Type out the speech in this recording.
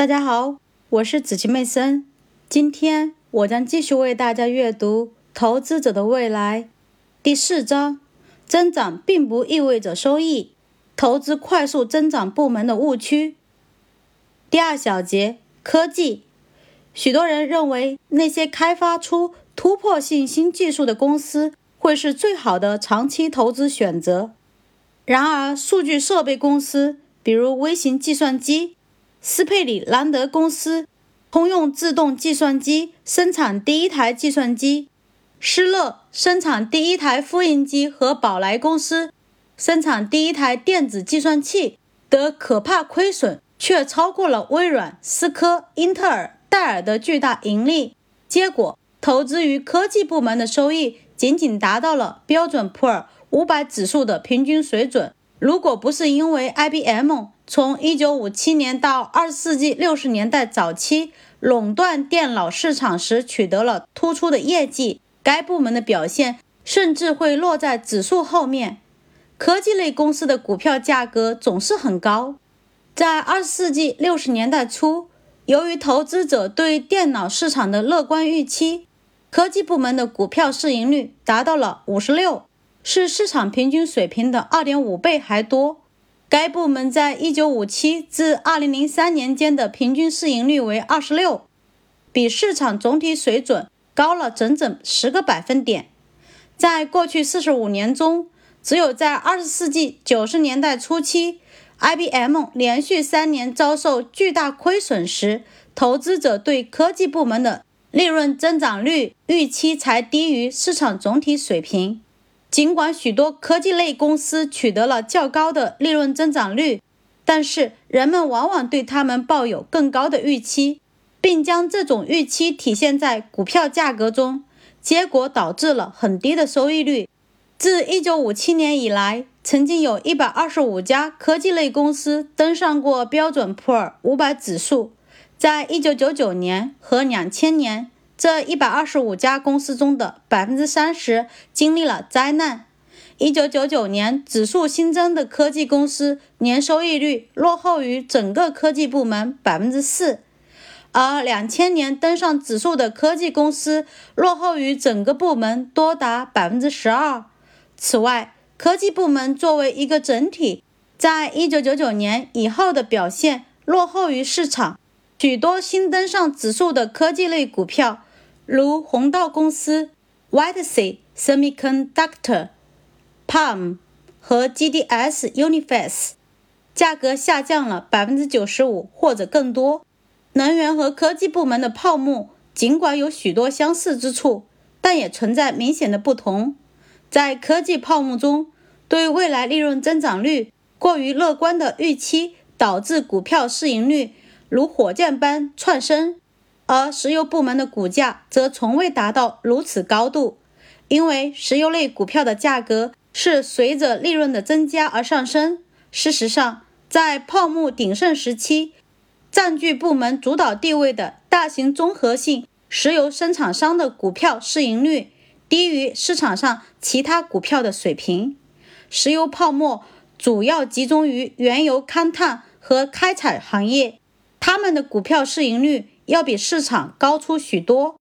大家好，我是子琪妹森。今天我将继续为大家阅读《投资者的未来》第四章：增长并不意味着收益，投资快速增长部门的误区。第二小节：科技。许多人认为那些开发出突破性新技术的公司会是最好的长期投资选择。然而，数据设备公司，比如微型计算机。斯佩里兰德公司、通用自动计算机生产第一台计算机，施乐生产第一台复印机和宝来公司生产第一台电子计算器的可怕亏损，却超过了微软、思科、英特尔、戴尔的巨大盈利。结果，投资于科技部门的收益仅仅达到了标准普尔五百指数的平均水准。如果不是因为 IBM。从1957年到20世纪60年代早期垄断电脑市场时取得了突出的业绩，该部门的表现甚至会落在指数后面。科技类公司的股票价格总是很高。在20世纪60年代初，由于投资者对电脑市场的乐观预期，科技部门的股票市盈率达到了56，是市场平均水平的2.5倍还多。该部门在1957至2003年间的平均市盈率为26，比市场总体水准高了整整十个百分点。在过去45年中，只有在20世纪90年代初期，IBM 连续三年遭受巨大亏损时，投资者对科技部门的利润增长率预期才低于市场总体水平。尽管许多科技类公司取得了较高的利润增长率，但是人们往往对他们抱有更高的预期，并将这种预期体现在股票价格中，结果导致了很低的收益率。自1957年以来，曾经有一百二十五家科技类公司登上过标准普尔五百指数。在1999年和2000年。这一百二十五家公司中的百分之三十经历了灾难。一九九九年，指数新增的科技公司年收益率落后于整个科技部门百分之四，而两千年登上指数的科技公司落后于整个部门多达百分之十二。此外，科技部门作为一个整体，在一九九九年以后的表现落后于市场。许多新登上指数的科技类股票。如红道公司、Whitesea Semiconductor、Palm 和 GDS Uniface，价格下降了百分之九十五或者更多。能源和科技部门的泡沫尽管有许多相似之处，但也存在明显的不同。在科技泡沫中，对未来利润增长率过于乐观的预期导致股票市盈率如火箭般窜升。而石油部门的股价则从未达到如此高度，因为石油类股票的价格是随着利润的增加而上升。事实上，在泡沫鼎盛时期，占据部门主导地位的大型综合性石油生产商的股票市盈率低于市场上其他股票的水平。石油泡沫主要集中于原油勘探和开采行业，他们的股票市盈率。要比市场高出许多。